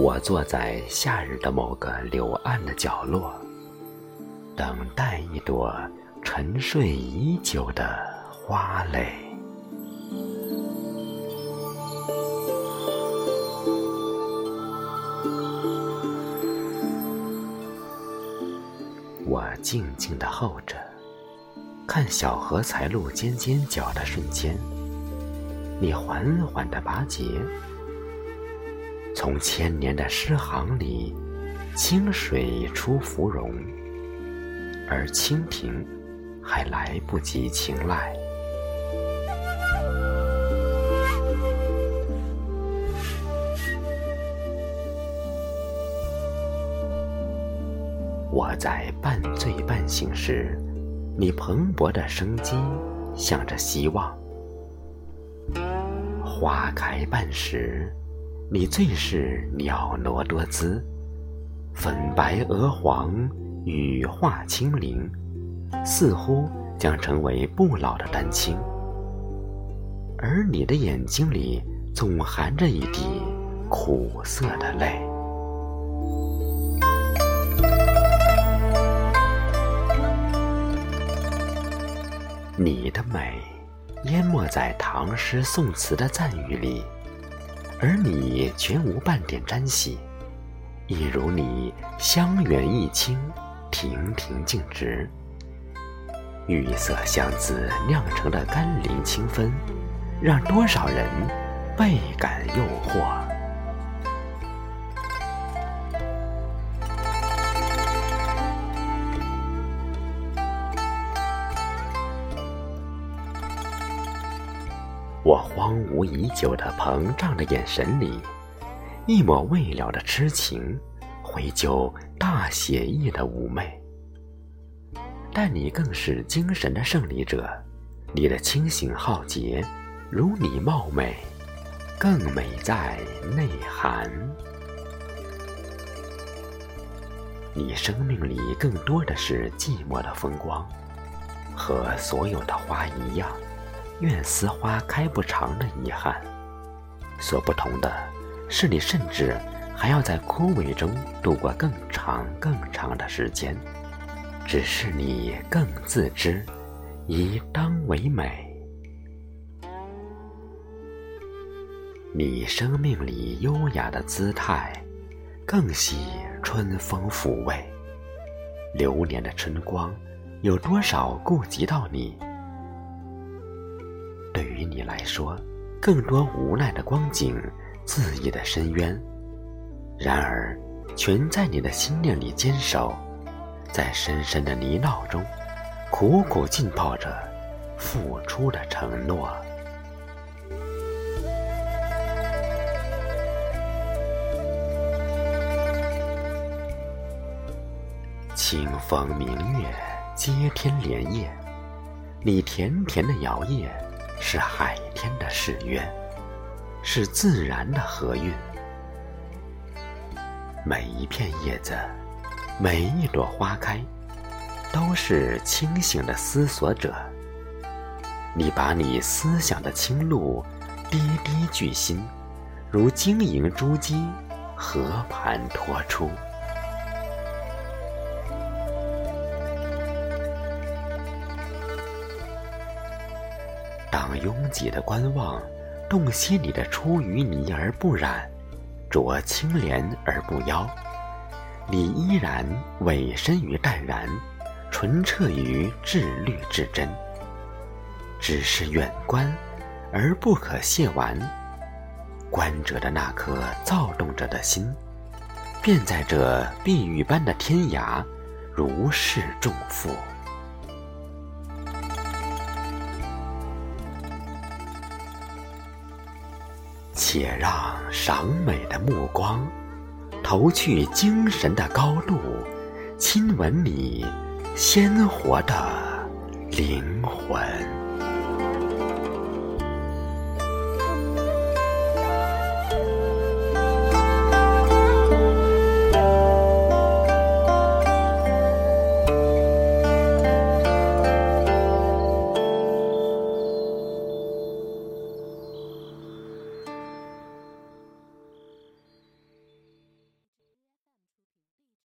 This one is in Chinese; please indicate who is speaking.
Speaker 1: 我坐在夏日的某个柳暗的角落，等待一朵沉睡已久的花蕾。我静静的候着，看小荷才露尖尖角的瞬间，你缓缓的拔节。从千年的诗行里，清水出芙蓉，而蜻蜓还来不及青睐。我在半醉半醒时，你蓬勃的生机，向着希望。花开半时。你最是袅娜多姿，粉白鹅黄，羽化轻灵，似乎将成为不老的丹青。而你的眼睛里总含着一滴苦涩的泪。你的美，淹没在唐诗宋词的赞誉里。而你全无半点沾喜，一如你香远益清，亭亭净植。玉色香子酿成的甘霖清芬，让多少人倍感诱惑。我荒芜已久的膨胀的眼神里，一抹未了的痴情，回就大写意的妩媚。但你更是精神的胜利者，你的清醒浩劫，如你貌美，更美在内涵。你生命里更多的是寂寞的风光，和所有的花一样。愿丝花开不长的遗憾，所不同的是，你甚至还要在枯萎中度过更长更长的时间。只是你更自知，以当为美。你生命里优雅的姿态，更喜春风抚慰。流年的春光，有多少顾及到你？于你来说，更多无奈的光景，恣意的深渊；然而，全在你的心念里坚守，在深深的泥淖中，苦苦浸泡着付出的承诺。清风明月，接天莲叶，你甜甜的摇曳。是海天的誓约，是自然的和韵。每一片叶子，每一朵花开，都是清醒的思索者。你把你思想的清露，滴滴聚心，如晶莹珠玑，和盘托出。当拥挤的观望，洞悉你的出淤泥而不染，濯清涟而不妖，你依然委身于淡然，纯澈于至绿至真。只是远观，而不可亵玩。观者的那颗躁动着的心，便在这碧玉般的天涯，如释重负。且让赏美的目光投去精神的高度，亲吻你鲜活的灵魂。